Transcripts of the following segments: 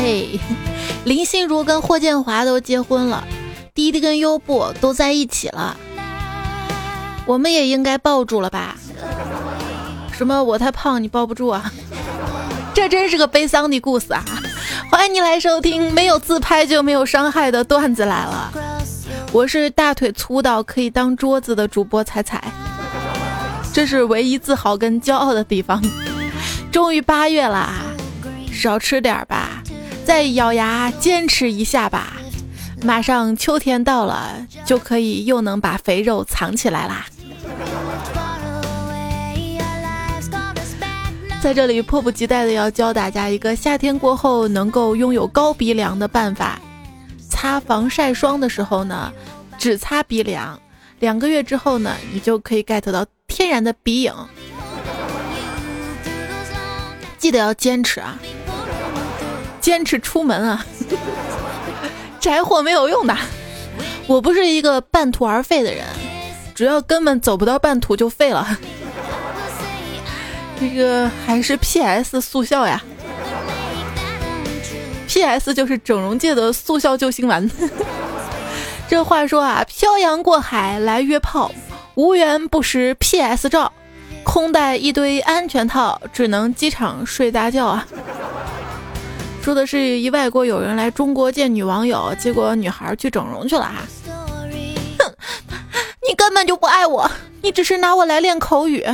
嘿，林心如跟霍建华都结婚了，滴滴跟优步都在一起了，我们也应该抱住了吧？什么我太胖你抱不住啊？这真是个悲伤的故事啊！欢迎你来收听没有自拍就没有伤害的段子来了，我是大腿粗到可以当桌子的主播彩彩，这是唯一自豪跟骄傲的地方。终于八月啦，少吃点吧，再咬牙坚持一下吧，马上秋天到了，就可以又能把肥肉藏起来啦。在这里迫不及待的要教大家一个夏天过后能够拥有高鼻梁的办法：擦防晒霜的时候呢，只擦鼻梁，两个月之后呢，你就可以 get 到天然的鼻影。记得要坚持啊，坚持出门啊，宅货没有用的。我不是一个半途而废的人，主要根本走不到半途就废了。这个还是 P.S. 速效呀，P.S. 就是整容界的速效救心丸。这话说啊，漂洋过海来约炮，无缘不识 P.S. 照，空带一堆安全套，只能机场睡大觉啊。说的是一外国友人来中国见女网友，结果女孩去整容去了哈。哼，你根本就不爱我，你只是拿我来练口语。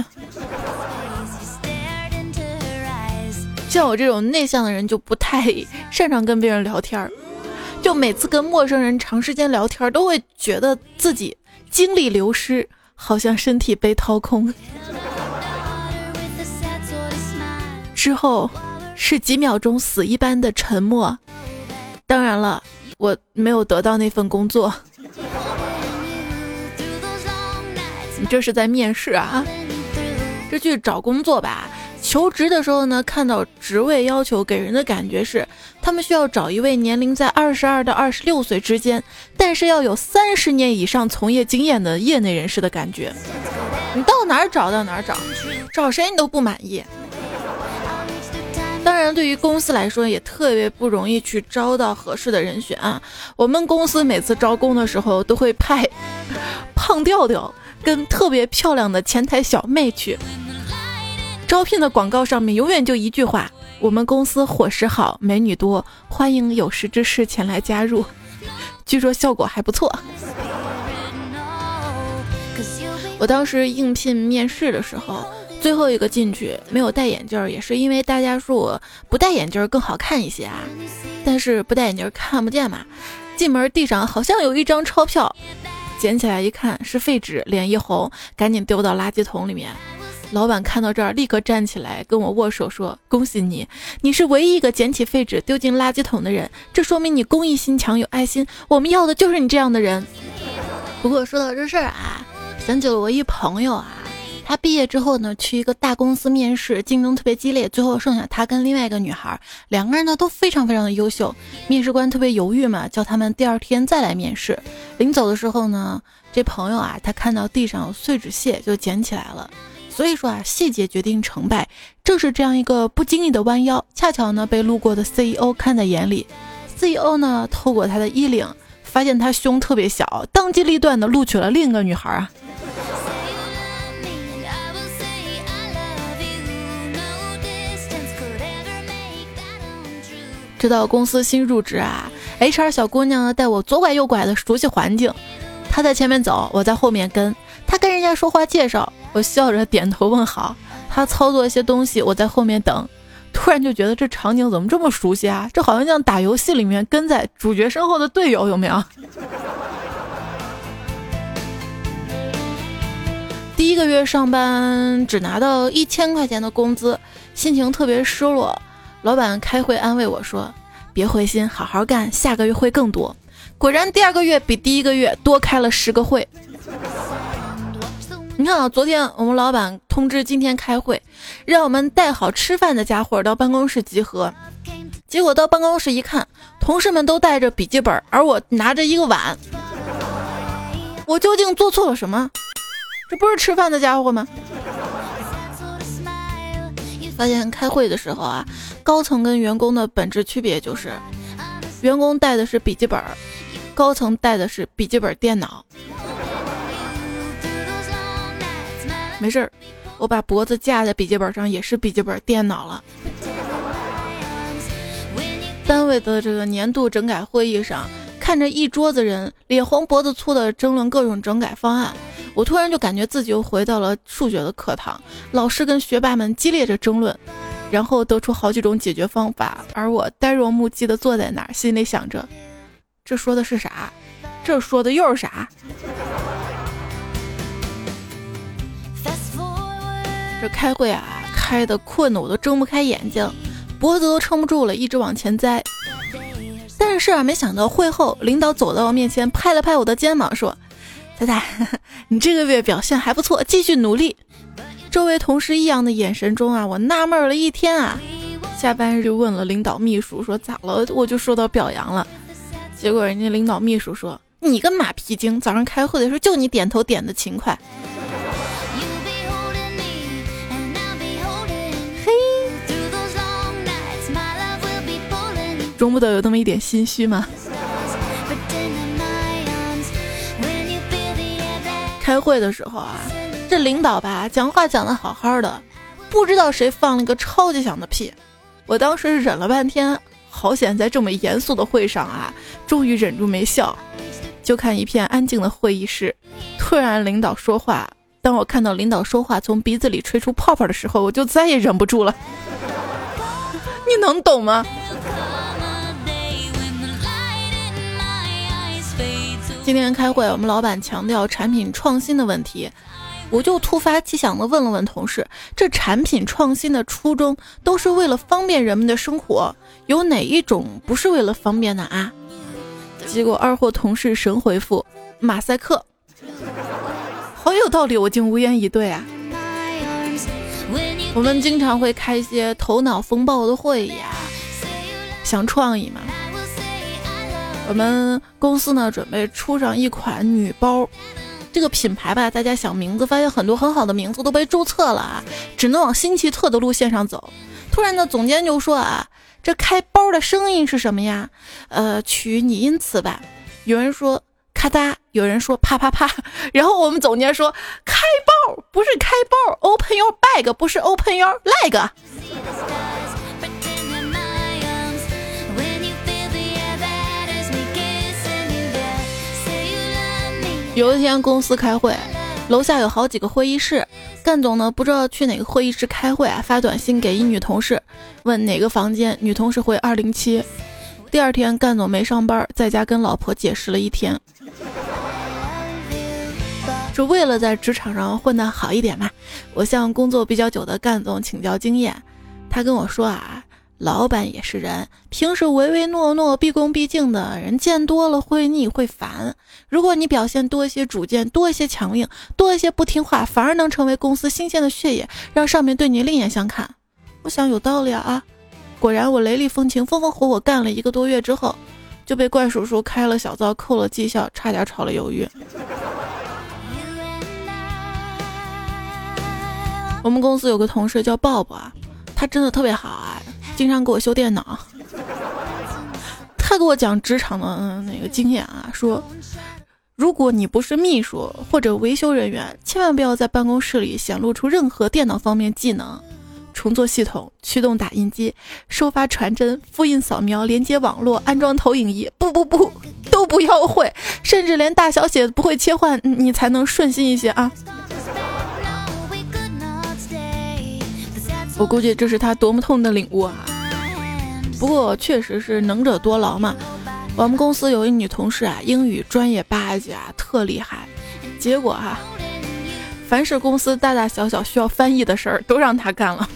像我这种内向的人就不太擅长跟别人聊天儿，就每次跟陌生人长时间聊天，都会觉得自己精力流失，好像身体被掏空。之后是几秒钟死一般的沉默。当然了，我没有得到那份工作。你这是在面试啊？这去找工作吧。求职的时候呢，看到职位要求给人的感觉是，他们需要找一位年龄在二十二到二十六岁之间，但是要有三十年以上从业经验的业内人士的感觉。你到哪儿找到哪儿找，找谁你都不满意。当然，对于公司来说也特别不容易去招到合适的人选啊。我们公司每次招工的时候都会派 胖调调跟特别漂亮的前台小妹去。招聘的广告上面永远就一句话：“我们公司伙食好，美女多，欢迎有识之士前来加入。”据说效果还不错。我当时应聘面试的时候，最后一个进去，没有戴眼镜，也是因为大家说我不戴眼镜更好看一些啊。但是不戴眼镜看不见嘛。进门地上好像有一张钞票，捡起来一看是废纸，脸一红，赶紧丢到垃圾桶里面。老板看到这儿，立刻站起来跟我握手，说：“恭喜你，你是唯一一个捡起废纸丢进垃圾桶的人，这说明你公益心强，有爱心。我们要的就是你这样的人。”不过说到这事儿啊，想起了我一朋友啊，他毕业之后呢，去一个大公司面试，竞争特别激烈，最后剩下他跟另外一个女孩，两个人呢都非常非常的优秀。面试官特别犹豫嘛，叫他们第二天再来面试。临走的时候呢，这朋友啊，他看到地上碎纸屑，就捡起来了。所以说啊，细节决定成败。正是这样一个不经意的弯腰，恰巧呢被路过的 CEO 看在眼里。CEO 呢透过他的衣领，发现他胸特别小，当机立断的录取了另一个女孩啊。知道公司新入职啊，HR 小姑娘带我左拐右拐的熟悉环境，她在前面走，我在后面跟。她跟人家说话介绍。我笑着点头问好，他操作一些东西，我在后面等。突然就觉得这场景怎么这么熟悉啊？这好像像打游戏里面跟在主角身后的队友，有没有？第一个月上班只拿到一千块钱的工资，心情特别失落。老板开会安慰我说：“别灰心，好好干，下个月会更多。”果然，第二个月比第一个月多开了十个会。你看啊，昨天我们老板通知今天开会，让我们带好吃饭的家伙到办公室集合。结果到办公室一看，同事们都带着笔记本，而我拿着一个碗。我究竟做错了什么？这不是吃饭的家伙吗？发现开会的时候啊，高层跟员工的本质区别就是，员工带的是笔记本，高层带的是笔记本电脑。没事儿，我把脖子架在笔记本上也是笔记本电脑了。单位的这个年度整改会议上，看着一桌子人脸红脖子粗的争论各种整改方案，我突然就感觉自己又回到了数学的课堂，老师跟学霸们激烈着争论，然后得出好几种解决方法，而我呆若木鸡的坐在那儿，心里想着，这说的是啥？这说的又是啥？这开会啊，开的困的我都睁不开眼睛。脖子都撑不住了，一直往前栽。但是啊，没想到会后，领导走到我面前，拍了拍我的肩膀，说：“仔仔，你这个月表现还不错，继续努力。”周围同事异样的眼神中啊，我纳闷了一天啊。下班就问了领导秘书，说咋了？我就受到表扬了。结果人家领导秘书说：“你个马屁精，早上开会的时候就你点头点的勤快。”容不得有那么一点心虚吗？开会的时候啊，这领导吧讲话讲的好好的，不知道谁放了个超级响的屁。我当时忍了半天，好险在这么严肃的会上啊，终于忍住没笑。就看一片安静的会议室，突然领导说话。当我看到领导说话从鼻子里吹出泡泡的时候，我就再也忍不住了。你能懂吗？今天开会，我们老板强调产品创新的问题，我就突发奇想的问了问同事：这产品创新的初衷都是为了方便人们的生活，有哪一种不是为了方便的啊？结果二货同事神回复：马赛克。好有道理，我竟无言以对啊。我们经常会开一些头脑风暴的会议啊，想创意嘛。我们公司呢准备出上一款女包，这个品牌吧，大家想名字，发现很多很好的名字都被注册了啊，只能往新奇特的路线上走。突然呢，总监就说啊，这开包的声音是什么呀？呃，取拟音词吧。有人说咔嗒，有人说啪啪啪，然后我们总监说开包不是开包，open your bag 不是 open your leg。有一天公司开会，楼下有好几个会议室，干总呢不知道去哪个会议室开会啊，发短信给一女同事，问哪个房间，女同事回二零七。第二天干总没上班，在家跟老婆解释了一天，是为了在职场上混得好一点嘛。我向工作比较久的干总请教经验，他跟我说啊。老板也是人，平时唯唯诺诺、毕恭毕敬的人见多了会腻会烦。如果你表现多一些主见，多一些强硬，多一些不听话，反而能成为公司新鲜的血液，让上面对你另眼相看。我想有道理啊！果然，我雷厉风行、风风火火干了一个多月之后，就被怪叔叔开了小灶、扣了绩效，差点炒了鱿鱼。我们公司有个同事叫鲍勃啊，他真的特别好啊。经常给我修电脑，他给我讲职场的那个经验啊，说如果你不是秘书或者维修人员，千万不要在办公室里显露出任何电脑方面技能，重做系统、驱动打印机、收发传真、复印扫描、连接网络、安装投影仪，不不不，都不要会，甚至连大小写不会切换，你才能顺心一些啊。我估计这是他多么痛的领悟啊！不过确实是能者多劳嘛。我们公司有一女同事啊，英语专业八级啊，特厉害。结果哈，凡是公司大大小小需要翻译的事儿，都让她干了。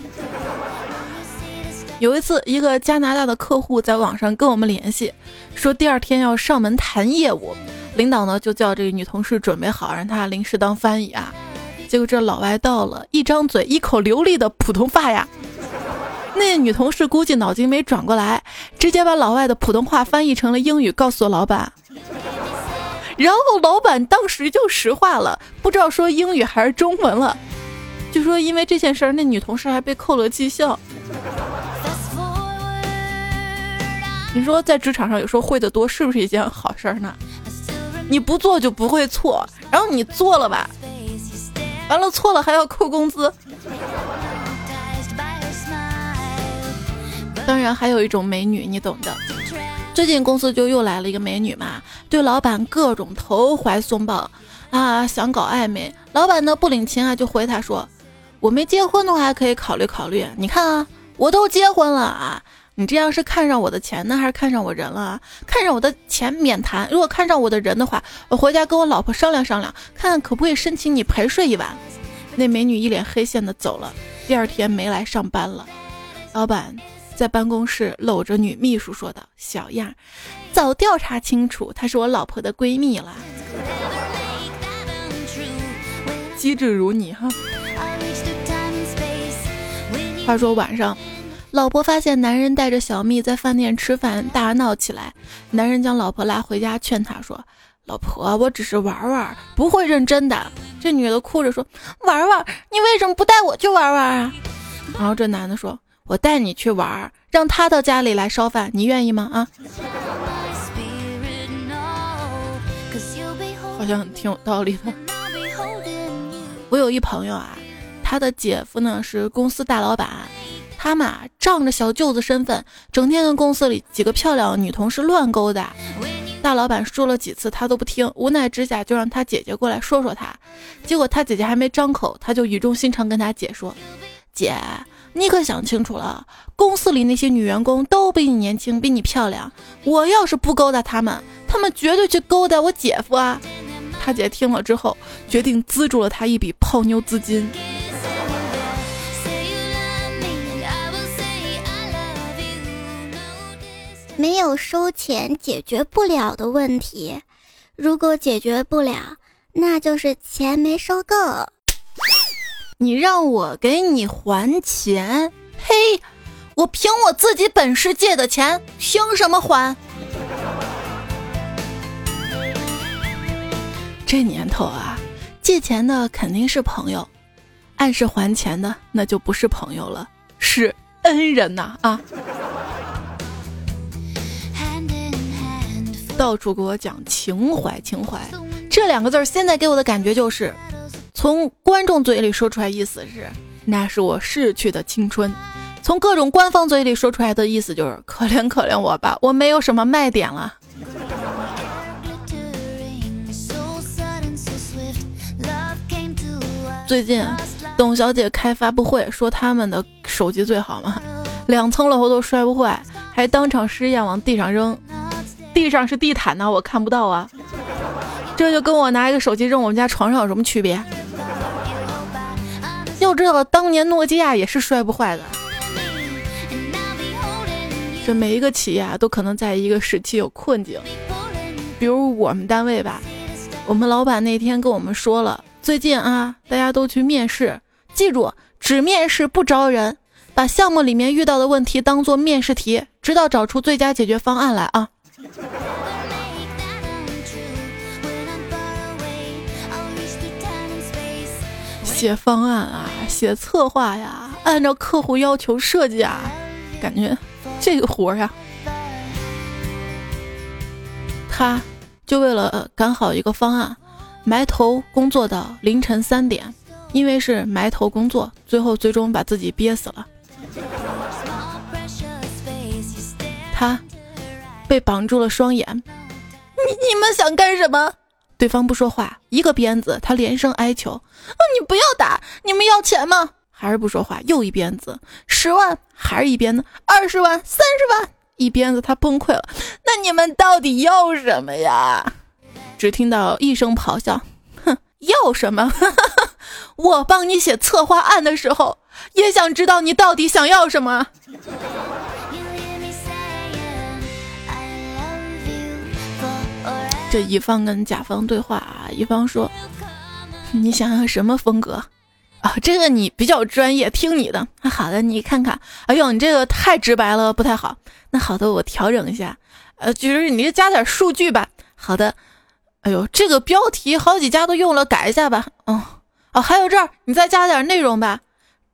有一次，一个加拿大的客户在网上跟我们联系，说第二天要上门谈业务，领导呢就叫这个女同事准备好，让她临时当翻译啊。结果这老外到了，一张嘴一口流利的普通话呀，那女同事估计脑筋没转过来，直接把老外的普通话翻译成了英语，告诉老板。然后老板当时就石化了，不知道说英语还是中文了。就说因为这件事儿，那女同事还被扣了绩效。你说在职场上有时候会的多，是不是一件好事儿呢？你不做就不会错，然后你做了吧，完了错了还要扣工资。当然还有一种美女，你懂的。最近公司就又来了一个美女嘛，对老板各种投怀送抱啊，想搞暧昧。老板呢不领情啊，就回他说：“我没结婚的话可以考虑考虑。你看啊，我都结婚了啊。”你这样是看上我的钱呢，还是看上我人了啊？看上我的钱免谈，如果看上我的人的话，我回家跟我老婆商量商量，看看可不可以申请你陪睡一晚。那美女一脸黑线的走了，第二天没来上班了。老板在办公室搂着女秘书说道：“小样，早调查清楚，她是我老婆的闺蜜了。”机智如你哈。话说晚上。老婆发现男人带着小蜜在饭店吃饭，大闹起来。男人将老婆拉回家，劝她说：“老婆，我只是玩玩，不会认真的。”这女的哭着说：“玩玩，你为什么不带我去玩玩啊？”然后这男的说：“我带你去玩，让他到家里来烧饭，你愿意吗？”啊，好像挺有道理的。我有一朋友啊，他的姐夫呢是公司大老板。他嘛，仗着小舅子身份，整天跟公司里几个漂亮女同事乱勾搭。大老板说了几次，他都不听，无奈之下就让他姐姐过来说说他。结果他姐姐还没张口，他就语重心长跟他姐说：“姐，你可想清楚了，公司里那些女员工都比你年轻，比你漂亮。我要是不勾搭他们，他们绝对去勾搭我姐夫啊。”他姐听了之后，决定资助了他一笔泡妞资金。没有收钱解决不了的问题，如果解决不了，那就是钱没收够。你让我给你还钱？呸！我凭我自己本事借的钱，凭什么还？这年头啊，借钱的肯定是朋友，按时还钱的那就不是朋友了，是恩人呐啊！到处给我讲情怀，情怀这两个字儿，现在给我的感觉就是，从观众嘴里说出来意思是，那是我逝去的青春；从各种官方嘴里说出来的意思就是，可怜可怜我吧，我没有什么卖点了。最近，董小姐开发布会说他们的手机最好嘛，两层楼都摔不坏，还当场试验往地上扔。地上是地毯呢，我看不到啊。这就跟我拿一个手机扔我们家床上有什么区别？要知道，当年诺基亚也是摔不坏的。这每一个企业啊，都可能在一个时期有困境。比如我们单位吧，我们老板那天跟我们说了，最近啊，大家都去面试，记住只面试不招人，把项目里面遇到的问题当做面试题，直到找出最佳解决方案来啊。写方案啊，写策划呀，按照客户要求设计啊，感觉这个活呀，他就为了赶好一个方案，埋头工作到凌晨三点，因为是埋头工作，最后最终把自己憋死了。他。被绑住了双眼，你你们想干什么？对方不说话，一个鞭子，他连声哀求：“啊，你不要打！你们要钱吗？”还是不说话，又一鞭子，十万，还是一鞭子，二十万，三十万，一鞭子，他崩溃了。那你们到底要什么呀？只听到一声咆哮：“哼，要什么？我帮你写策划案的时候，也想知道你到底想要什么。”这乙方跟甲方对话啊，乙方说：“你想要什么风格啊？这个你比较专业，听你的。那好的，你看看。哎呦，你这个太直白了，不太好。那好的，我调整一下。呃，就是你加点数据吧。好的。哎呦，这个标题好几家都用了，改一下吧。嗯，哦，还有这儿，你再加点内容吧。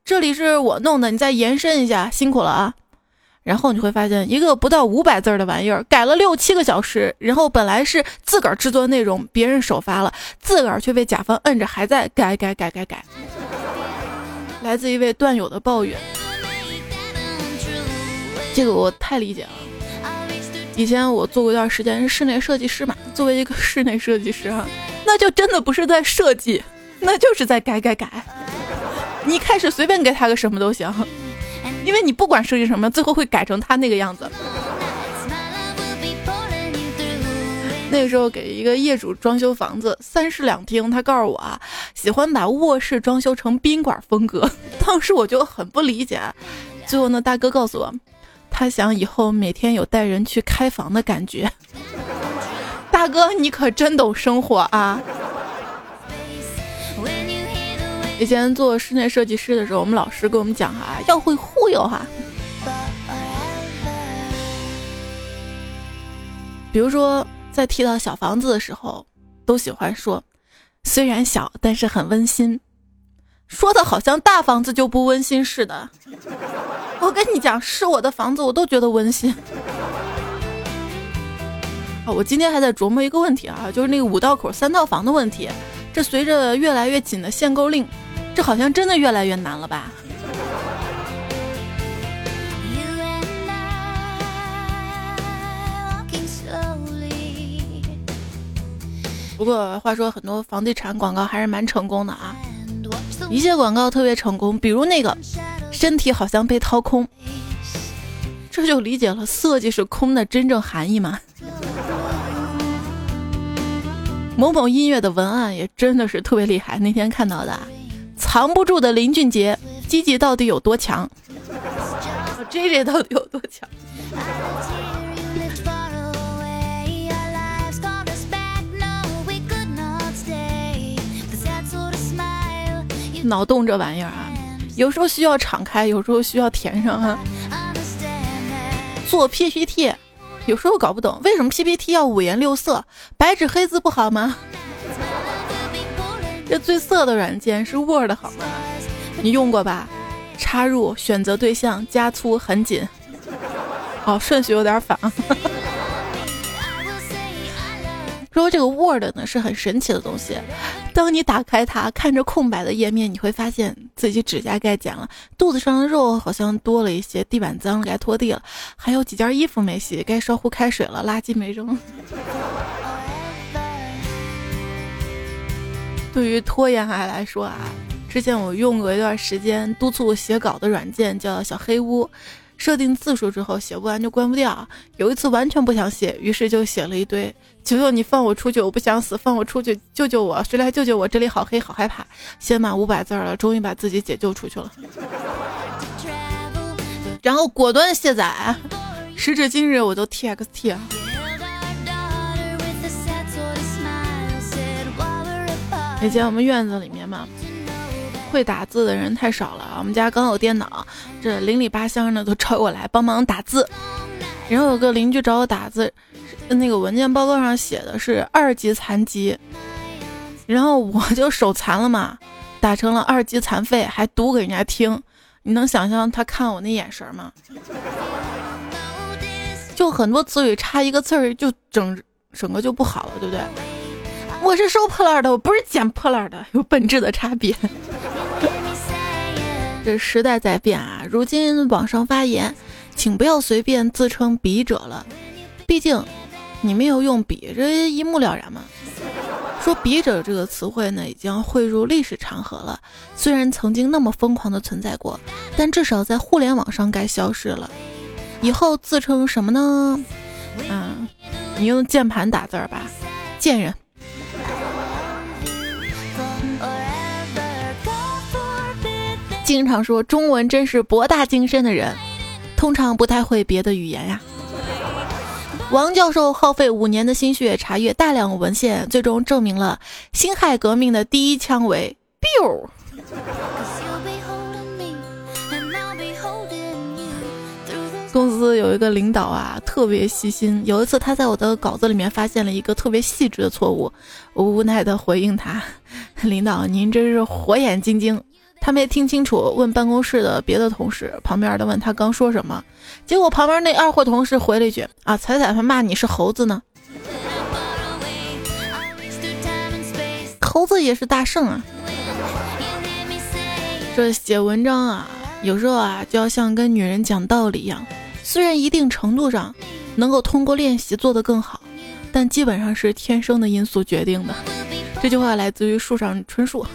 这里是我弄的，你再延伸一下，辛苦了啊。然后你会发现，一个不到五百字的玩意儿，改了六七个小时。然后本来是自个儿制作内容，别人首发了，自个儿却被甲方摁着还在改改改改改。来自一位段友的抱怨，这个我太理解了。以前我做过一段时间室内设计师嘛，作为一个室内设计师啊，那就真的不是在设计，那就是在改改改。你开始随便给他个什么都行。因为你不管设计什么，最后会改成他那个样子。那个时候给一个业主装修房子，三室两厅，他告诉我啊，喜欢把卧室装修成宾馆风格。当时我就很不理解，最后呢，大哥告诉我，他想以后每天有带人去开房的感觉。大哥，你可真懂生活啊！以前做室内设计师的时候，我们老师跟我们讲哈，要会忽悠哈。比如说，在提到小房子的时候，都喜欢说，虽然小，但是很温馨，说的好像大房子就不温馨似的。我跟你讲，是我的房子，我都觉得温馨。啊，我今天还在琢磨一个问题啊，就是那个五道口三套房的问题，这随着越来越紧的限购令。这好像真的越来越难了吧？不过话说，很多房地产广告还是蛮成功的啊。一些广告特别成功，比如那个身体好像被掏空，这就理解了色即是空的真正含义嘛。某某音乐的文案也真的是特别厉害，那天看到的。藏不住的林俊杰，积极到底有多强？J J 到底有多强？脑洞这玩意儿啊，有时候需要敞开，有时候需要填上啊。做 P P T，有时候搞不懂为什么 P P T 要五颜六色，白纸黑字不好吗？这最色的软件是 Word 好吗？你用过吧？插入选择对象加粗很紧，哦，顺序有点反。说这个 Word 呢是很神奇的东西，当你打开它，看着空白的页面，你会发现自己指甲盖剪了，肚子上的肉好像多了一些，地板脏了该拖地了，还有几件衣服没洗，该烧壶开水了，垃圾没扔。对于拖延癌来说啊，之前我用过一段时间督促写稿的软件，叫小黑屋。设定字数之后，写不完就关不掉。有一次完全不想写，于是就写了一堆：“求求你放我出去，我不想死，放我出去，救救我，谁来救救我？这里好黑，好害怕。”写满五百字了，终于把自己解救出去了。然后果断卸载，时至今日我都 TXT 啊。以前我们院子里面嘛，会打字的人太少了。我们家刚有电脑，这邻里八乡的都找我来帮忙打字。然后有个邻居找我打字，那个文件报告上写的是二级残疾，然后我就手残了嘛，打成了二级残废，还读给人家听。你能想象他看我那眼神吗？就很多词语差一个字儿，就整整个就不好了，对不对？我是收破烂的，我不是捡破烂的，有本质的差别。这时代在变啊，如今网上发言，请不要随便自称笔者了，毕竟你没有用笔，这一目了然嘛。说笔者这个词汇呢，已经汇入历史长河了。虽然曾经那么疯狂的存在过，但至少在互联网上该消失了。以后自称什么呢？嗯，你用键盘打字吧，贱人。经常说中文真是博大精深的人，通常不太会别的语言呀。王教授耗费五年的心血查阅大量文献，最终证明了辛亥革命的第一枪为 “biu”。公司有一个领导啊，特别细心。有一次，他在我的稿子里面发现了一个特别细致的错误，我无奈的回应他：“ 领导，您真是火眼金睛。他没听清楚，问办公室的别的同事，旁边的问他刚说什么，结果旁边那二货同事回了一句：“啊，彩彩还骂你是猴子呢。”猴子也是大圣啊。这写文章啊，有时候啊，就要像跟女人讲道理一样，虽然一定程度上能够通过练习做得更好，但基本上是天生的因素决定的。这句话来自于树上春树。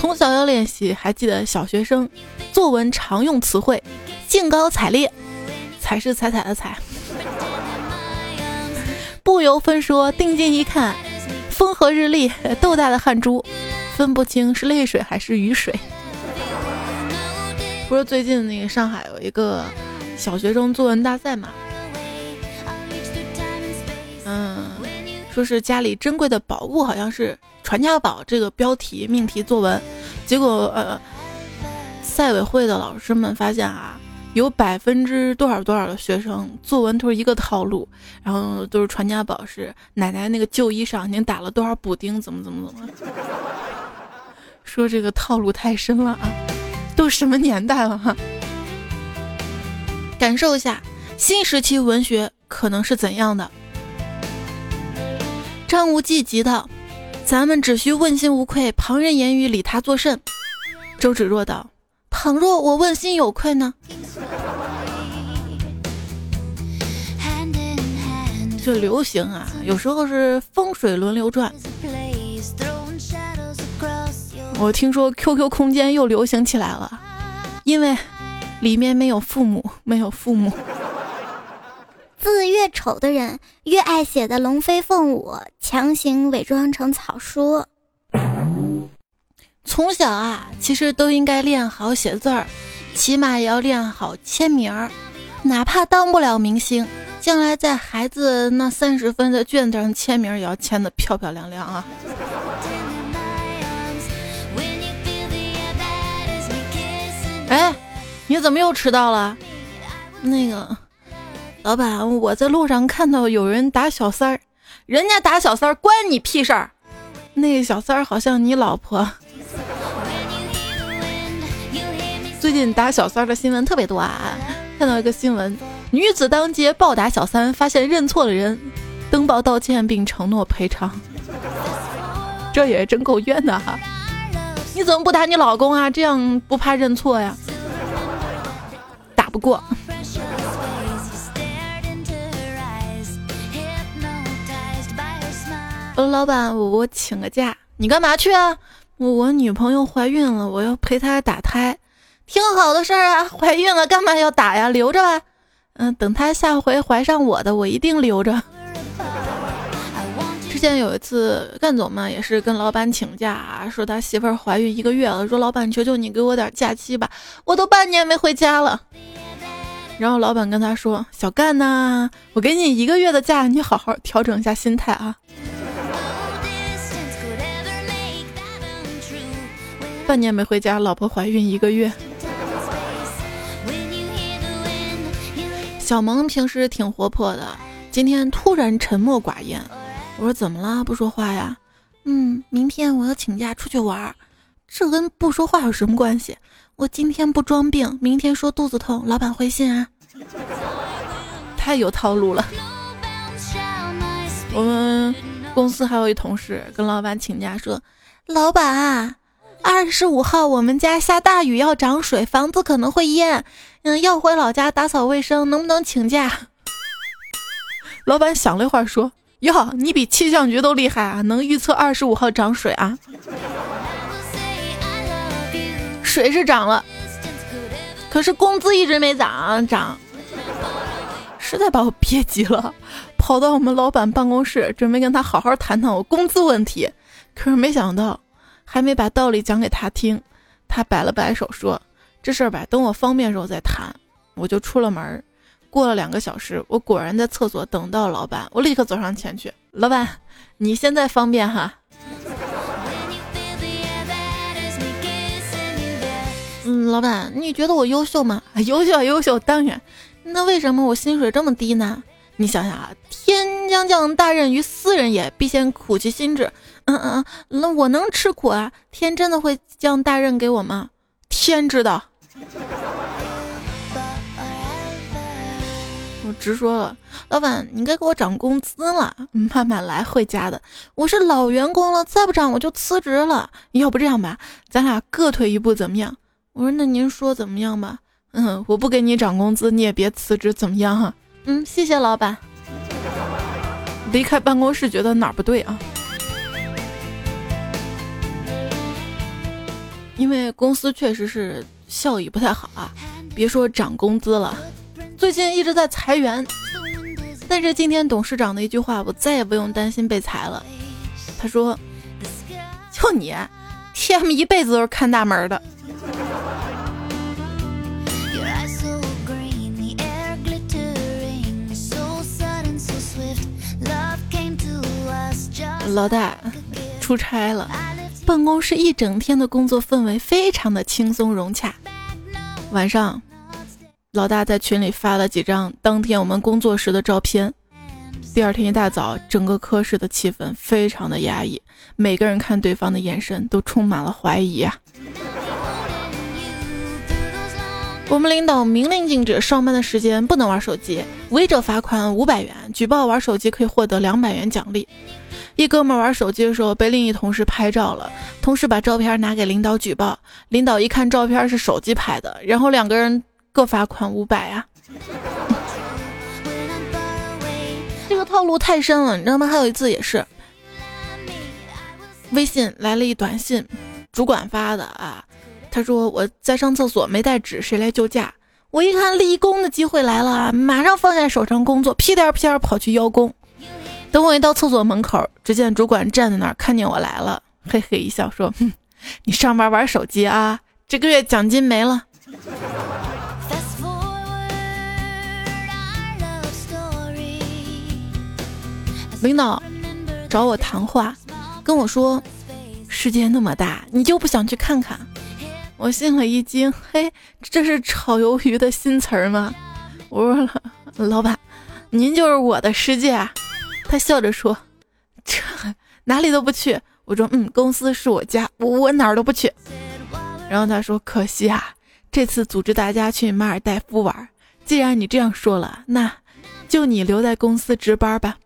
从小要练习，还记得小学生作文常用词汇“兴高采烈”，才是彩彩的彩。不由分说，定睛一看，风和日丽，豆大的汗珠，分不清是泪水还是雨水。不是最近那个上海有一个小学生作文大赛嘛？嗯，说是家里珍贵的宝物，好像是。传家宝这个标题命题作文，结果呃，赛委会的老师们发现啊，有百分之多少多少的学生作文都是一个套路，然后都是传家宝是奶奶那个旧衣裳您打了多少补丁，怎么怎么怎么，说这个套路太深了啊，都什么年代了哈，感受一下新时期文学可能是怎样的。张无忌急道。咱们只需问心无愧，旁人言语理他作甚？周芷若道：“倘若我问心有愧呢？”这流行啊，有时候是风水轮流转。我听说 QQ 空间又流行起来了，因为里面没有父母，没有父母。字越丑的人越爱写的龙飞凤舞，强行伪装成草书。从小啊，其实都应该练好写字儿，起码也要练好签名儿。哪怕当不了明星，将来在孩子那三十分的卷子上签名，也要签的漂漂亮亮啊！哎，你怎么又迟到了？那个。老板，我在路上看到有人打小三儿，人家打小三儿关你屁事儿。那个小三儿好像你老婆。最近打小三儿的新闻特别多啊，看到一个新闻，女子当街暴打小三，发现认错了人，登报道歉并承诺赔偿。这也真够冤的哈！你怎么不打你老公啊？这样不怕认错呀？打不过。老板，我我请个假，你干嘛去啊？我我女朋友怀孕了，我要陪她打胎，挺好的事儿啊。怀孕了干嘛要打呀？留着吧。嗯，等她下回怀上我的，我一定留着。之前有一次，干总嘛也是跟老板请假，说他媳妇儿怀孕一个月了，说老板求求你给我点假期吧，我都半年没回家了。然后老板跟他说：“小干呐，我给你一个月的假，你好好调整一下心态啊。”半年没回家，老婆怀孕一个月。小萌平时挺活泼的，今天突然沉默寡言。我说怎么了？不说话呀？嗯，明天我要请假出去玩儿。这跟不说话有什么关系？我今天不装病，明天说肚子痛，老板会信啊？太有套路了。我们公司还有一同事跟老板请假说，老板。二十五号，我们家下大雨要涨水，房子可能会淹。嗯，要回老家打扫卫生，能不能请假？老板想了一会儿说：“哟，你比气象局都厉害啊，能预测二十五号涨水啊？水是涨了，可是工资一直没涨涨，实在把我憋急了，跑到我们老板办公室，准备跟他好好谈谈我工资问题。可是没想到。”还没把道理讲给他听，他摆了摆手说：“这事儿吧，等我方便时候再谈。”我就出了门。过了两个小时，我果然在厕所等到老板。我立刻走上前去：“老板，你现在方便哈？”嗯，老板，你觉得我优秀吗？优秀，优秀，当然。那为什么我薪水这么低呢？你想想啊，天将降大任于斯人也，必先苦其心志。嗯嗯嗯，那我能吃苦啊？天真的会降大任给我吗？天知道。我直说了，老板，你该给我涨工资了，慢慢来，会加的。我是老员工了，再不涨我就辞职了。要不这样吧，咱俩各退一步，怎么样？我说那您说怎么样吧？嗯，我不给你涨工资，你也别辞职，怎么样哈？嗯，谢谢老板。离开办公室，觉得哪儿不对啊？因为公司确实是效益不太好啊，别说涨工资了。最近一直在裁员，但是今天董事长的一句话，我再也不用担心被裁了。他说：“就你，TM 一辈子都是看大门的。”老大出差了，办公室一整天的工作氛围非常的轻松融洽。晚上。老大在群里发了几张当天我们工作时的照片。第二天一大早，整个科室的气氛非常的压抑，每个人看对方的眼神都充满了怀疑啊。我们领导明令禁止上班的时间不能玩手机，违者罚款五百元，举报玩手机可以获得两百元奖励。一哥们玩手机的时候被另一同事拍照了，同事把照片拿给领导举报，领导一看照片是手机拍的，然后两个人。各罚款五百呀！这个套路太深了，你知道吗？还有一次也是，微信来了一短信，主管发的啊。他说我在上厕所没带纸，谁来救驾？我一看立功的机会来了，马上放下手上工作，屁颠屁颠跑去邀功。等我一到厕所门口，只见主管站在那儿，看见我来了，嘿嘿一笑说：“哼，你上班玩手机啊？这个月奖金没了。”领导找我谈话，跟我说：“世界那么大，你就不想去看看？”我心里一惊，嘿，这是炒鱿鱼的新词儿吗？我说：“老板，您就是我的世界。”。”他笑着说：“这哪里都不去。”我说：“嗯，公司是我家，我我哪儿都不去。”然后他说：“可惜啊，这次组织大家去马尔代夫玩。既然你这样说了，那就你留在公司值班吧。”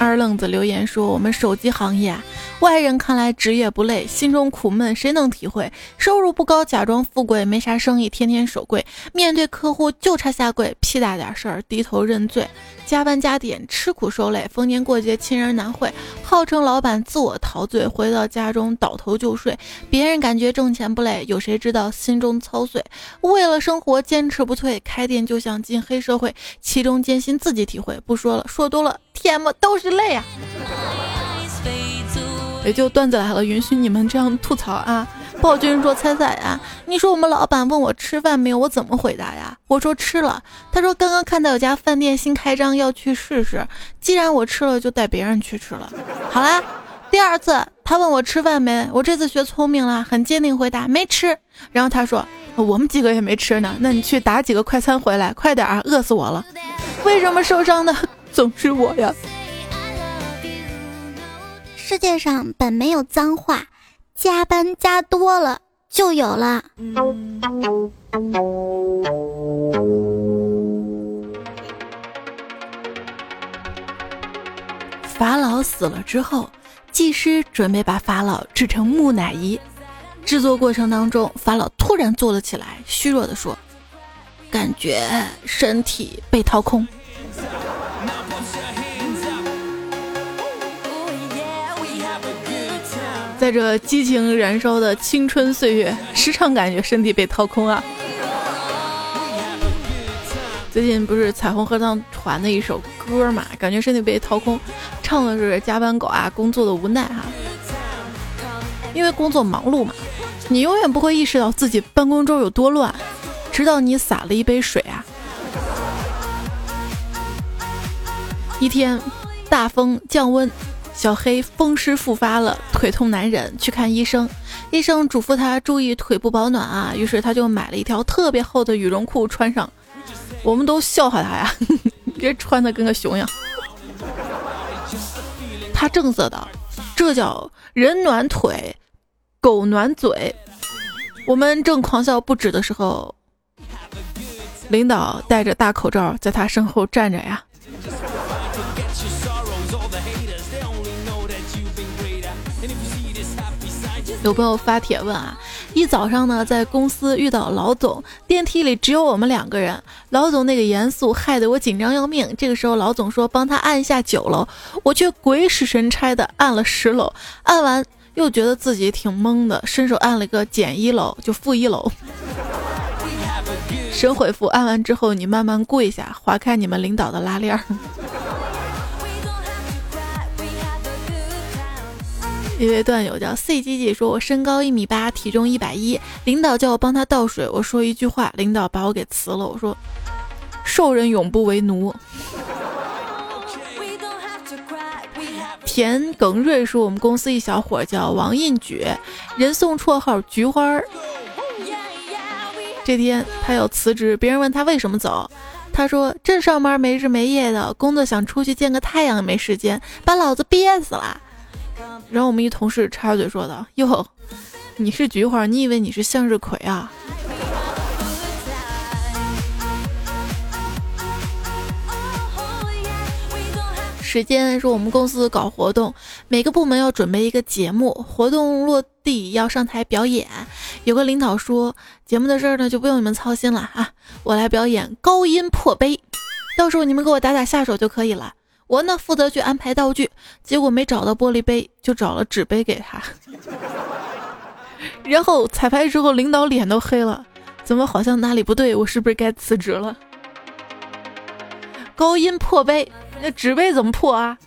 二愣子留言说：“我们手机行业，外人看来职业不累，心中苦闷，谁能体会？收入不高，假装富贵，没啥生意，天天守柜，面对客户就差下跪，屁大点事儿低头认罪，加班加点，吃苦受累，逢年过节亲人难会，号称老板自我陶醉，回到家中倒头就睡。别人感觉挣钱不累，有谁知道心中操碎？为了生活坚持不退，开店就像进黑社会，其中艰辛自己体会。不说了，说多了。” TM 都是泪啊！也就段子来了，允许你们这样吐槽啊！暴君说：“猜猜啊，你说我们老板问我吃饭没有，我怎么回答呀？”我说：“吃了。”他说：“刚刚看到有家饭店新开张，要去试试。既然我吃了，就带别人去吃了。”好啦，第二次他问我吃饭没，我这次学聪明了，很坚定回答：“没吃。”然后他说：“我们几个也没吃呢，那你去打几个快餐回来，快点啊，饿死我了。”为什么受伤的？总是我呀！世界上本没有脏话，加班加多了就有了。法老死了之后，技师准备把法老制成木乃伊。制作过程当中，法老突然坐了起来，虚弱的说：“感觉身体被掏空。”在这激情燃烧的青春岁月，时常感觉身体被掏空啊！最近不是彩虹合唱团的一首歌嘛，感觉身体被掏空，唱的是加班狗啊工作的无奈哈。因为工作忙碌嘛，你永远不会意识到自己办公桌有多乱，直到你洒了一杯水啊。一天，大风降温。小黑风湿复发了，腿痛难忍，去看医生。医生嘱咐他注意腿部保暖啊，于是他就买了一条特别厚的羽绒裤穿上。我们都笑话他呀，别穿的跟个熊样。他正色道：“这叫人暖腿，狗暖嘴。”我们正狂笑不止的时候，领导戴着大口罩在他身后站着呀。有朋友发帖问啊，一早上呢在公司遇到老总，电梯里只有我们两个人，老总那个严肃害得我紧张要命。这个时候老总说帮他按一下九楼，我却鬼使神差的按了十楼，按完又觉得自己挺懵的，伸手按了个减一楼，就负一楼。神回复按完之后你慢慢跪下，划开你们领导的拉链。一位段友叫 C G G 说：“我身高一米八，体重一百一，领导叫我帮他倒水，我说一句话，领导把我给辞了。我说，兽人永不为奴。”田耿瑞说：“我们公司一小伙叫王印举，人送绰号菊花儿。这天他要辞职，别人问他为什么走，他说这上班没日没夜的工作，想出去见个太阳也没时间，把老子憋死了。”然后我们一同事插嘴说道：“哟，你是菊花，你以为你是向日葵啊？”时间说我们公司搞活动，每个部门要准备一个节目，活动落地要上台表演。有个领导说：“节目的事儿呢，就不用你们操心了啊，我来表演高音破杯，到时候你们给我打打下手就可以了。”我呢负责去安排道具，结果没找到玻璃杯，就找了纸杯给他。然后彩排之后，领导脸都黑了，怎么好像哪里不对？我是不是该辞职了？高音破杯，那纸杯怎么破啊？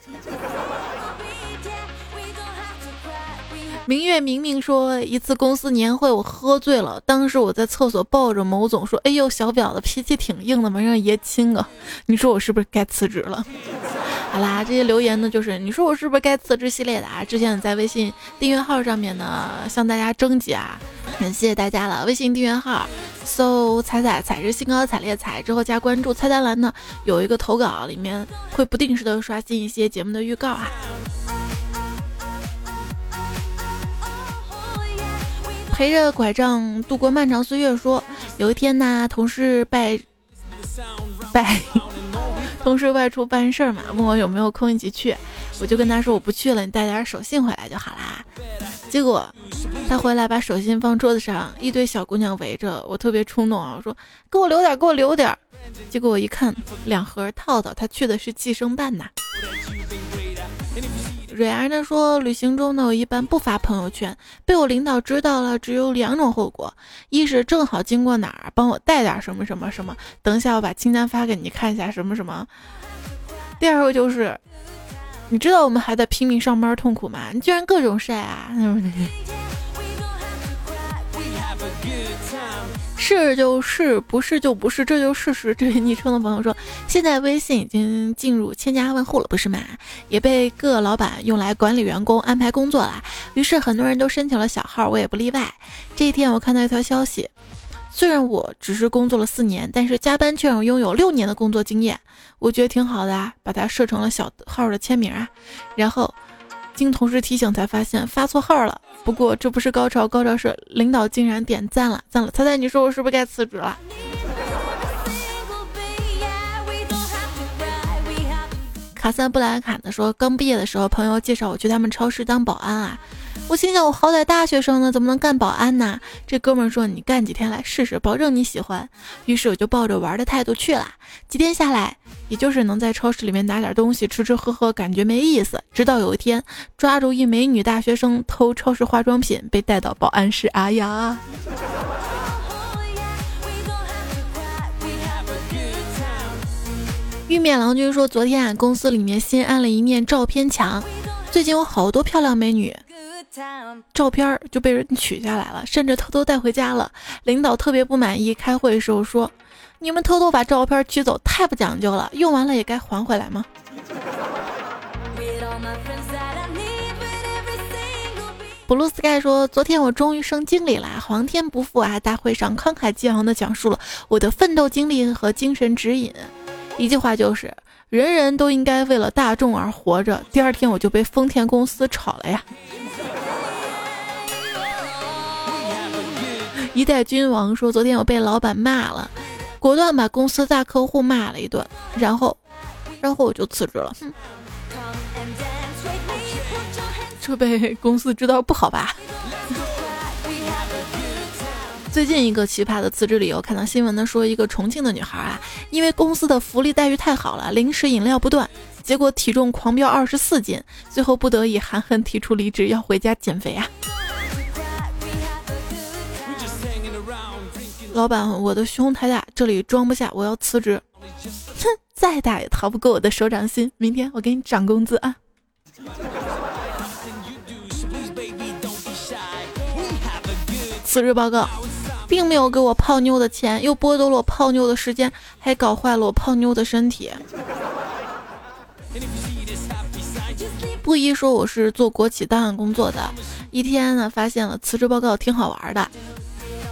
明月明明说一次公司年会我喝醉了，当时我在厕所抱着某总说：“哎呦，小婊子脾气挺硬的嘛，让爷亲个。”你说我是不是该辞职了？好啦，这些留言呢，就是你说我是不是该辞职系列的啊？之前在微信订阅号上面呢，向大家征集啊，很谢谢大家了。微信订阅号搜“彩彩彩是兴高采烈彩”之后加关注，菜单栏呢有一个投稿，里面会不定时的刷新一些节目的预告啊。陪着拐杖度过漫长岁月。说有一天呢，同事拜拜，同事外出办事儿嘛，问我有没有空一起去，我就跟他说我不去了，你带点手信回来就好啦。结果他回来把手信放桌子上，一堆小姑娘围着，我特别冲动啊，我说给我留点，给我留点。结果我一看，两盒套套，他去的是计生办呐。蕊儿呢说，旅行中呢，我一般不发朋友圈，被我领导知道了，只有两种后果：一是正好经过哪儿，帮我带点什么什么什么，等一下我把清单发给你看一下什么什么；第二个就是，你知道我们还在拼命上班痛苦吗？你居然各种晒啊！是就是，不是就不是，这就是事实。这位昵称的朋友说，现在微信已经进入千家万户了，不是吗？也被各老板用来管理员工、安排工作了。于是很多人都申请了小号，我也不例外。这一天，我看到一条消息，虽然我只是工作了四年，但是加班却让我拥有六年的工作经验，我觉得挺好的啊，把它设成了小号的签名啊。然后经同事提醒才发现发错号了。不过这不是高潮，高潮是领导竟然点赞了，赞了！猜猜你说我是不是该辞职了？卡萨布兰卡的说，刚毕业的时候，朋友介绍我去他们超市当保安啊。我心想，我好歹大学生呢，怎么能干保安呢？这哥们说，你干几天来试试，保证你喜欢。于是我就抱着玩的态度去了。几天下来，也就是能在超市里面拿点东西吃吃喝喝，感觉没意思。直到有一天，抓住一美女大学生偷超市化妆品，被带到保安室。哎呀！玉面郎君说，昨天啊，公司里面新安了一面照片墙，最近有好多漂亮美女。照片就被人取下来了，甚至偷偷带回家了。领导特别不满意，开会时候说：“你们偷偷把照片取走，太不讲究了，用完了也该还回来吗？” Blue Sky 说：“昨天我终于升经理了，皇天不负啊！大会上慷慨激昂地讲述了我的奋斗经历和精神指引，一句话就是：人人都应该为了大众而活着。第二天我就被丰田公司炒了呀！一代君王说：“昨天我被老板骂了，果断把公司大客户骂了一顿，然后，然后我就辞职了。”哼。这被公司知道不好吧？最近一个奇葩的辞职理由，看到新闻呢说，一个重庆的女孩啊，因为公司的福利待遇太好了，零食饮料不断，结果体重狂飙二十四斤，最后不得已含恨提出离职，要回家减肥啊。老板，我的胸太大，这里装不下，我要辞职。哼，再大也逃不过我的手掌心。明天我给你涨工资啊。辞职报告，并没有给我泡妞的钱，又剥夺了我泡妞的时间，还搞坏了我泡妞的身体。不一说我是做国企档案工作的，一天呢发现了辞职报告，挺好玩的。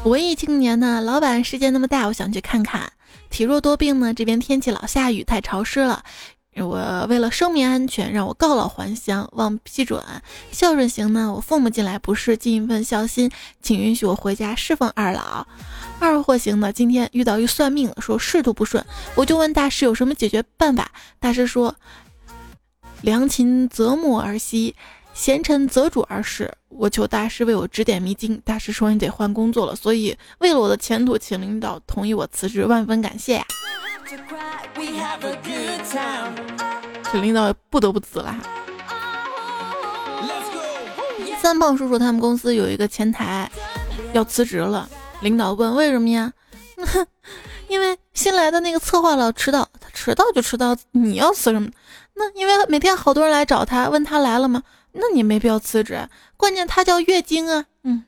文艺青年呢，老板世界那么大，我想去看看。体弱多病呢，这边天气老下雨，太潮湿了。我为了生命安全，让我告老还乡，望批准。孝顺型呢，我父母进来不是尽一份孝心，请允许我回家侍奉二老。二货型呢，今天遇到一算命，说仕途不顺，我就问大师有什么解决办法。大师说：良禽择木而栖，贤臣择主而事。我求大师为我指点迷津。大师说你得换工作了，所以为了我的前途，请领导同意我辞职，万分感谢呀。这领导不得不辞了。三胖叔叔他们公司有一个前台要辞职了，领导问为什么呀？因为新来的那个策划老迟到，他迟到就迟到，你要辞什么？那因为每天好多人来找他，问他来了吗？那你没必要辞职。关键他叫月经啊，嗯。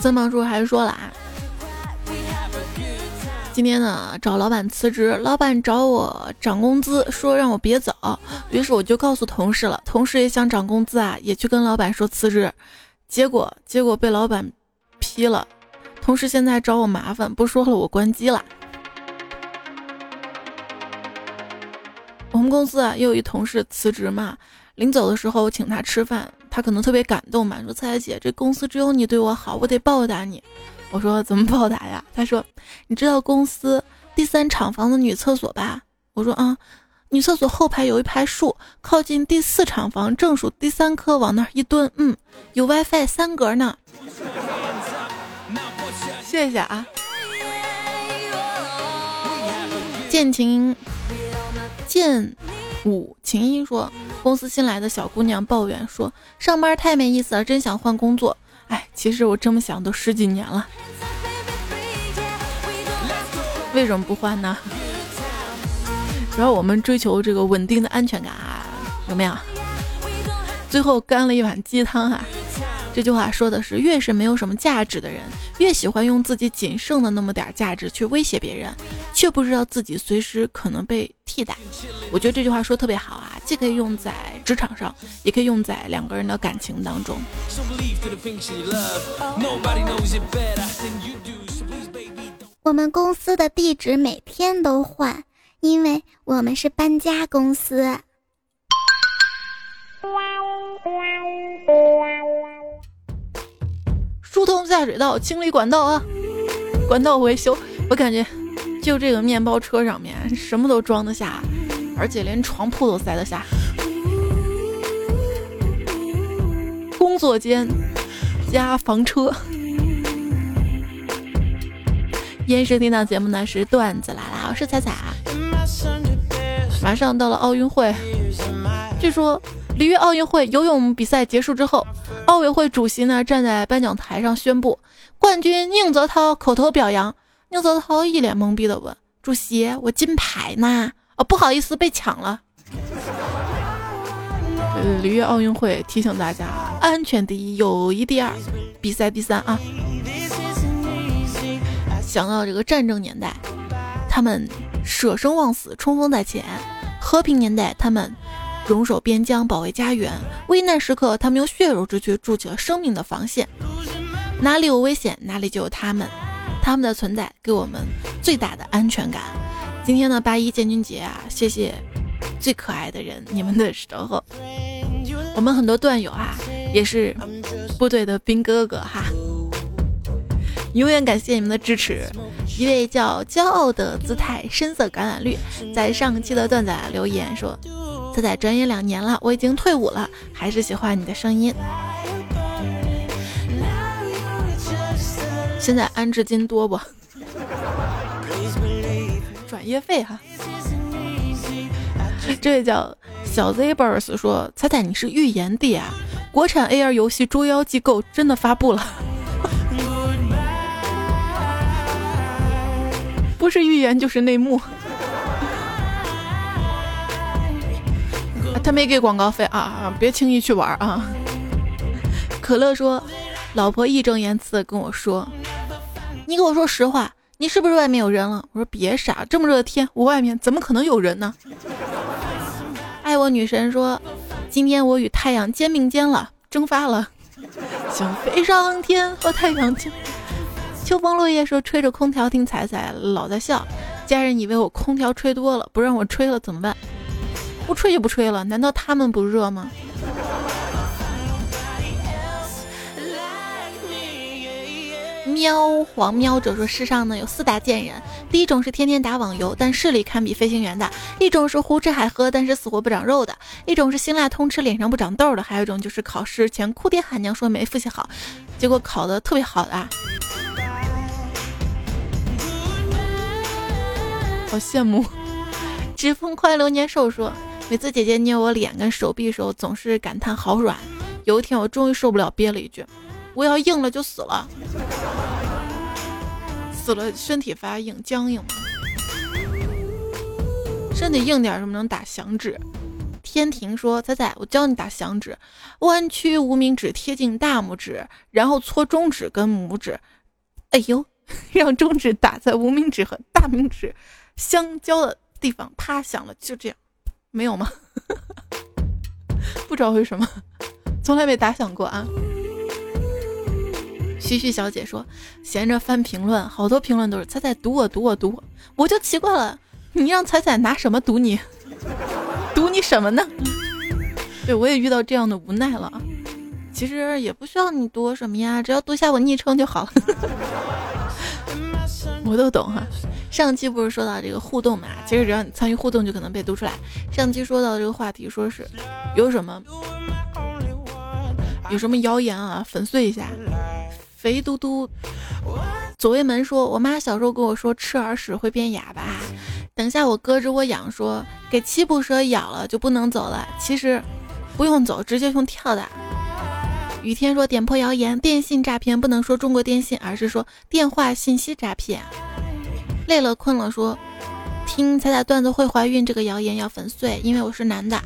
曾帮叔还说了啊，今天呢找老板辞职，老板找我涨工资，说让我别走，于是我就告诉同事了，同事也想涨工资啊，也去跟老板说辞职，结果结果被老板批了，同事现在找我麻烦，不说了，我关机了。我们公司啊，又一同事辞职嘛，临走的时候请他吃饭。他可能特别感动嘛，说：“蔡姐，这公司只有你对我好，我得报答你。”我说：“怎么报答呀？”他说：“你知道公司第三厂房的女厕所吧？”我说：“啊，女厕所后排有一排树，靠近第四厂房正数第三棵，往那儿一蹲，嗯，有 WiFi 三格呢。”谢谢啊，剑情剑。五秦一说，公司新来的小姑娘抱怨说，上班太没意思了，真想换工作。哎，其实我这么想都十几年了，为什么不换呢？主要我们追求这个稳定的安全感啊，有没有？最后干了一碗鸡汤啊。这句话说的是，越是没有什么价值的人，越喜欢用自己仅剩的那么点价值去威胁别人，却不知道自己随时可能被替代。我觉得这句话说特别好啊，既可以用在职场上，也可以用在两个人的感情当中。我们公司的地址每天都换，因为我们是搬家公司。疏通下水道，清理管道啊！管道维修，我感觉就这个面包车上面什么都装得下，而且连床铺都塞得下。工作间加房车。延时听到节目呢是段子来了，我是彩彩。马上到了奥运会，据说。里约奥运会游泳比赛结束之后，奥委会主席呢站在颁奖台上宣布，冠军宁泽涛口头表扬。宁泽涛一脸懵逼的问：“主席，我金牌呢？哦，不好意思，被抢了。”里约奥运会提醒大家：安全第一，友谊第二，比赛第三啊！想到这个战争年代，他们舍生忘死，冲锋在前；和平年代，他们守边疆，保卫家园；危难时刻，他们用血肉之躯筑起了生命的防线。哪里有危险，哪里就有他们。他们的存在给我们最大的安全感。今天的八一建军节啊，谢谢最可爱的人，你们的守候。我们很多段友啊，也是部队的兵哥哥哈，永远感谢你们的支持。一位叫骄傲的姿态深色橄榄绿，在上期的段子留言说：“仔仔转眼两年了，我已经退伍了，还是喜欢你的声音。”现在安置金多不？转业费哈。这位叫小 Zebers 说：“彩彩，你是预言帝啊！国产 AR 游戏《捉妖记 GO》真的发布了，不是预言就是内幕。他没给广告费啊，别轻易去玩啊。”可乐说：“老婆义正言辞的跟我说，你给我说实话，你是不是外面有人了？”我说：“别傻，这么热的天，我外面怎么可能有人呢？”爱我女神说：“今天我与太阳肩并肩了，蒸发了，想飞上天和太阳肩。”秋风落叶说：“吹着空调听彩彩，老在笑。家人以为我空调吹多了，不让我吹了怎么办？不吹就不吹了，难道他们不热吗？”喵黄喵者说：“世上呢有四大贱人，第一种是天天打网游，但视力堪比飞行员的；一种是胡吃海喝，但是死活不长肉的；一种是辛辣通吃，脸上不长痘的；还有一种就是考试前哭爹喊娘说没复习好，结果考的特别好的。”好羡慕。指风快流年寿说：“每次姐姐捏我脸跟手臂的时候，总是感叹好软。有一天我终于受不了，憋了一句。”我要硬了就死了，死了身体发硬僵硬身体硬点什么能打响指？天庭说：“仔仔，我教你打响指，弯曲无名指贴近大拇指，然后搓中指跟拇指，哎呦，让中指打在无名指和大拇指相交的地方，啪响了，就这样，没有吗？不知道为什么，从来没打响过啊。”徐徐小姐说：“闲着翻评论，好多评论都是彩彩读我读我读我，我就奇怪了，你让彩彩拿什么读你？读你什么呢？对我也遇到这样的无奈了。其实也不需要你读什么呀，只要读下我昵称就好了。我都懂哈。上期不是说到这个互动嘛？其实只要你参与互动，就可能被读出来。上期说到这个话题，说是有什么有什么谣言啊，粉碎一下。”肥嘟嘟，左卫门说：“我妈小时候跟我说，吃耳屎会变哑巴。等下我胳肢窝痒，说给七步蛇咬了就不能走了。其实不用走，直接用跳的。”雨天说：“点破谣言，电信诈骗不能说中国电信，而是说电话信息诈骗。”累了困了说：“听彩彩段子会怀孕这个谣言要粉碎，因为我是男的。”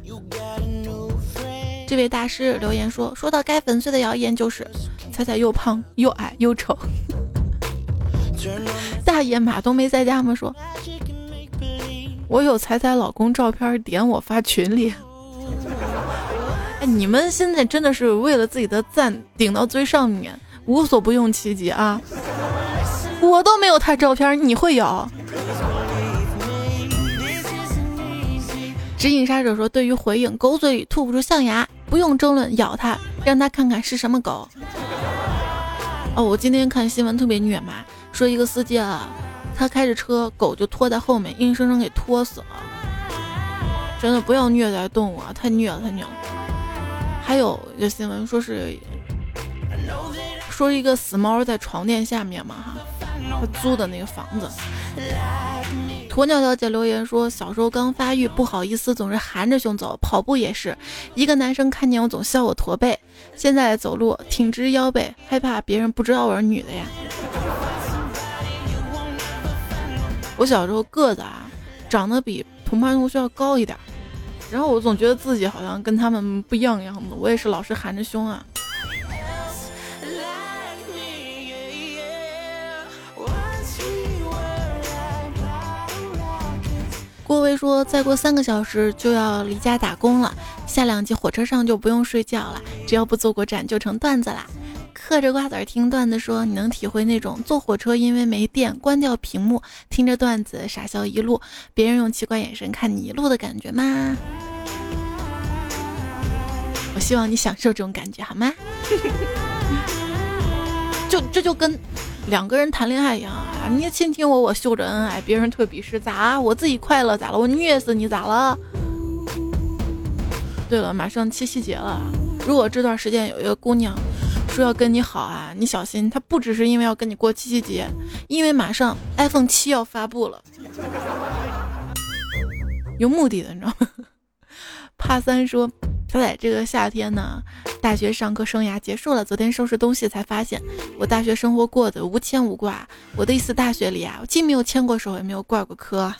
这位大师留言说：“说到该粉碎的谣言，就是彩彩又胖又矮又丑。”大爷马冬梅在家吗？说：“我有彩彩老公照片，点我发群里。”哎，你们现在真的是为了自己的赞顶到最上面，无所不用其极啊！我都没有他照片，你会有？指引杀手说：“对于回应，狗嘴里吐不出象牙，不用争论，咬它，让他看看是什么狗。”哦，我今天看新闻特别虐嘛，说一个司机啊，他开着车，狗就拖在后面，硬生生给拖死了。真的不要虐待动物啊，太虐了，太虐了。还有一个新闻说是，说一个死猫在床垫下面嘛哈，他租的那个房子。鸵鸟小姐留言说：“小时候刚发育，不好意思，总是含着胸走。跑步也是，一个男生看见我总笑我驼背。现在走路挺直腰背，害怕别人不知道我是女的呀。我小时候个子啊，长得比同班同学要高一点，然后我总觉得自己好像跟他们不一样样子。我也是老是含着胸啊。”郭威说，再过三个小时就要离家打工了，下两集火车上就不用睡觉了，只要不坐过站就成段子啦。嗑着瓜子听段子说，你能体会那种坐火车因为没电关掉屏幕，听着段子傻笑一路，别人用奇怪眼神看你一路的感觉吗？我希望你享受这种感觉，好吗？就这就跟两个人谈恋爱一样啊！你亲亲我，我秀着恩爱，别人特鄙视，咋？我自己快乐咋了？我虐死你咋了？对了，马上七夕节了，如果这段时间有一个姑娘说要跟你好啊，你小心，她不只是因为要跟你过七夕节，因为马上 iPhone 七要发布了，有目的的，你知道吗？帕三说。小磊这个夏天呢，大学上课生涯结束了。昨天收拾东西才发现，我大学生活过得无牵无挂。我的意思大学里啊，我既没有牵过手，也没有挂过科。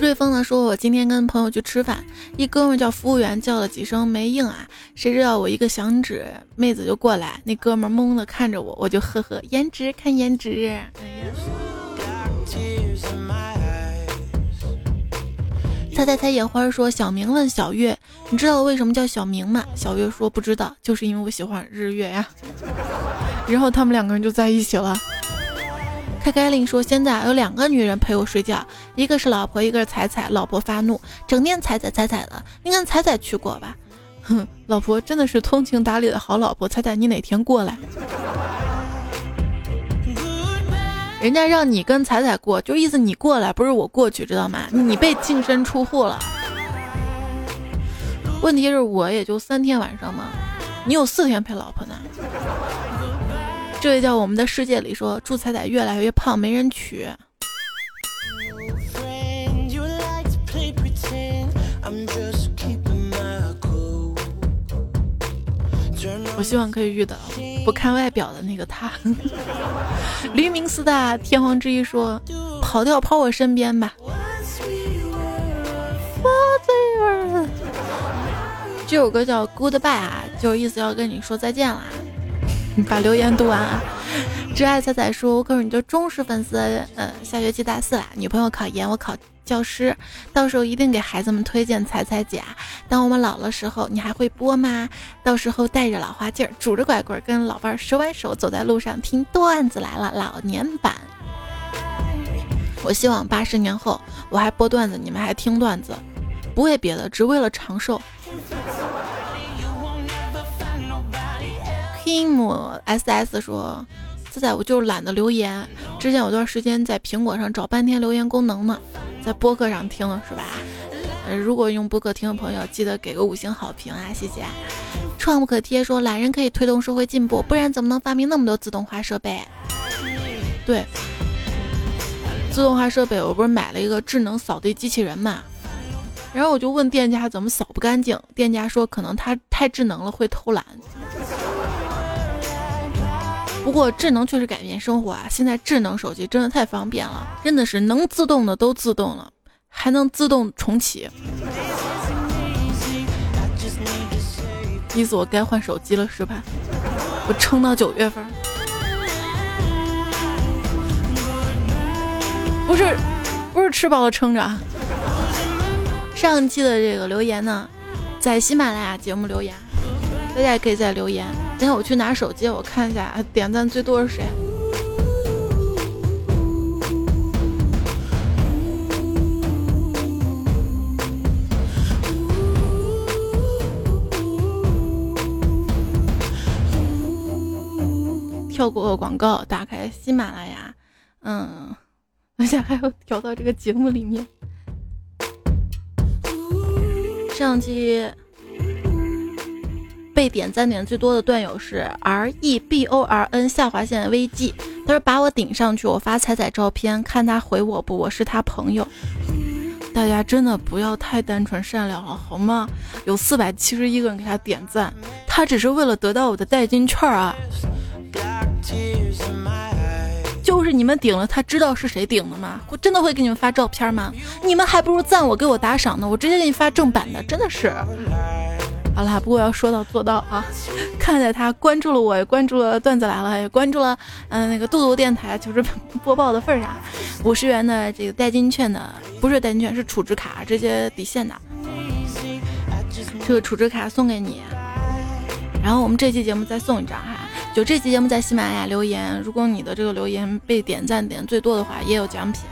瑞丰呢说，我今天跟朋友去吃饭，一哥们叫服务员叫了几声没应啊，谁知道我一个响指，妹子就过来，那哥们懵的看着我，我就呵呵，颜值看颜值。哎呀。猜猜猜野花说：“小明问小月，你知道我为什么叫小明吗？”小月说：“不知道，就是因为我喜欢日月呀。”然后他们两个人就在一起了。开开令说：“现在有两个女人陪我睡觉，一个是老婆，一个是彩彩。老婆发怒，整天彩彩彩彩的，你跟彩彩去过吧？” 哼，老婆真的是通情达理的好老婆。彩彩，你哪天过来？人家让你跟彩彩过，就意思你过来，不是我过去，知道吗？你被净身出户了。问题是我也就三天晚上嘛，你有四天陪老婆呢。这位叫我们的世界里说，祝彩彩越来越胖，没人娶。我希望可以遇到不看外表的那个他。黎明四大天皇之一说：“跑掉跑我身边吧。”这首歌叫《Goodbye》啊，就意思要跟你说再见了。把留言读完啊。挚爱彩彩说：“我可是你的忠实粉丝。”嗯，下学期大四啦，女朋友考研，我考。教师，到时候一定给孩子们推荐彩彩姐。当我们老了时候，你还会播吗？到时候带着老花镜，拄着拐棍，跟老伴手挽手走在路上，听段子来了老年版。我希望八十年后我还播段子，你们还听段子，不为别的，只为了长寿。Kim S S 说：“自在我就是懒得留言。之前有段时间在苹果上找半天留言功能呢。”在播客上听是吧？呃，如果用播客听的朋友，记得给个五星好评啊，谢谢。创不可贴说懒人可以推动社会进步，不然怎么能发明那么多自动化设备？对，自动化设备，我不是买了一个智能扫地机器人嘛？然后我就问店家怎么扫不干净，店家说可能它太智能了会偷懒。不过智能确实改变生活啊！现在智能手机真的太方便了，真的是能自动的都自动了，还能自动重启。意思我该换手机了是吧？我撑到九月份。不是，不是吃饱了撑着啊。上期的这个留言呢，在喜马拉雅节目留言。大家也可以在留言。等下我去拿手机，我看一下点赞最多是谁。跳过广告，打开喜马拉雅，嗯，而且还要调到这个节目里面。上期。被点赞点最多的段友是 R E B O R N 下划线 V G，他说把我顶上去，我发彩彩照片，看他回我不，我是他朋友。大家真的不要太单纯善良了，好吗？有四百七十一个人给他点赞，他只是为了得到我的代金券啊。就是你们顶了，他知道是谁顶的吗？我真的会给你们发照片吗？你们还不如赞我，给我打赏呢，我直接给你发正版的，真的是。好啦，不过要说到做到啊！看在他关注了我，也关注了段子来了，也关注了嗯那个杜杜电台就是 播报的份儿上，五十元的这个代金券的不是代金券，是储值卡，直接抵现的。这个储值卡送给你，然后我们这期节目再送一张哈。就这期节目在喜马拉雅留言，如果你的这个留言被点赞点最多的话，也有奖品。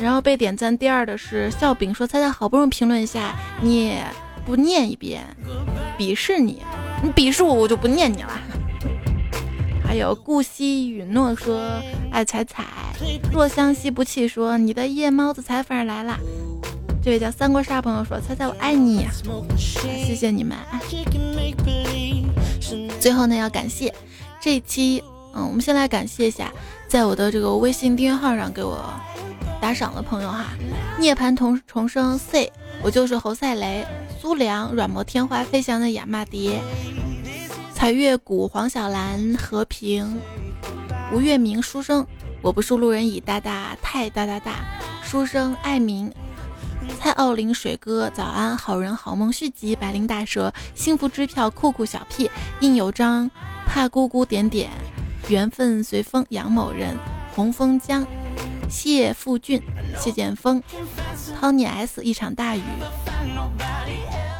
然后被点赞第二的是笑柄，说猜猜好不容易评论一下，你不念一遍，鄙视你，你鄙视我，我就不念你了。还有顾惜允诺说爱彩彩，若相惜不弃说你的夜猫子彩粉来啦。这位叫三国杀朋友说猜猜我爱你，谢谢你们。最后呢要感谢这一期，嗯，我们先来感谢一下，在我的这个微信订阅号上给我。打赏的朋友哈，涅槃重重生 C，我就是侯赛雷、苏良、软磨天花、飞翔的亚麻蝶、彩月谷、黄小兰、和平、吴月明、书生，我不是路人乙大大太大大大，书生爱民、蔡奥林、水哥，早安，好人好梦续集，白灵大蛇、幸福支票、酷酷小屁、印有章、怕姑姑点点、缘分随风、杨某人、红枫江。谢富俊、谢剑锋、Tony S，一场大雨，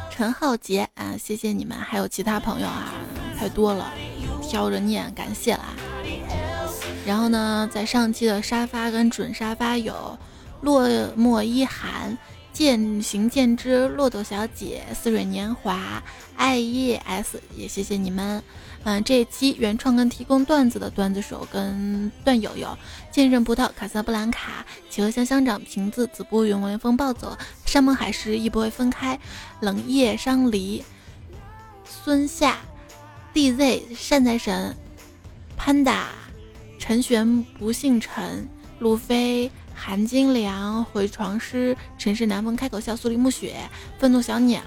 陈浩杰啊，谢谢你们，还有其他朋友啊，太多了，挑着念，感谢啦。然后呢，在上期的沙发跟准沙发有落寞一寒、渐行渐知、骆驼小姐、似水年华、爱叶 S，也谢谢你们。嗯，这一期原创跟提供段子的段子手跟段友有剑刃葡萄、卡萨布兰卡、企鹅香香长、瓶子、子波云、微风暴走、山盟海誓亦不会分开、冷夜伤离、孙夏、DZ 善财神、潘达、陈玄不姓陈、路飞、韩金良、回床师、尘世南风、开口笑、苏黎暮雪、愤怒小鸟。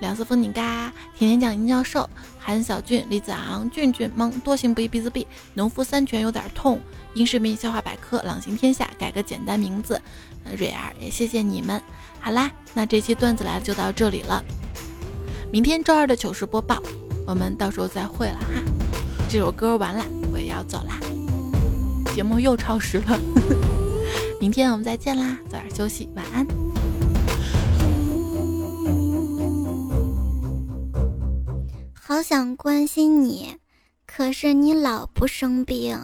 两色风景嘎，甜甜酱殷教授，韩小俊，李子昂，俊俊萌，多行不义必自毙，农夫三拳有点痛，英视频笑话百科，朗行天下，改个简单名字，蕊儿也谢谢你们。好啦，那这期段子来就到这里了，明天周二的糗事播报，我们到时候再会了哈。这首歌完了，我也要走啦，节目又超时了，明天我们再见啦，早点休息，晚安。好想关心你，可是你老不生病。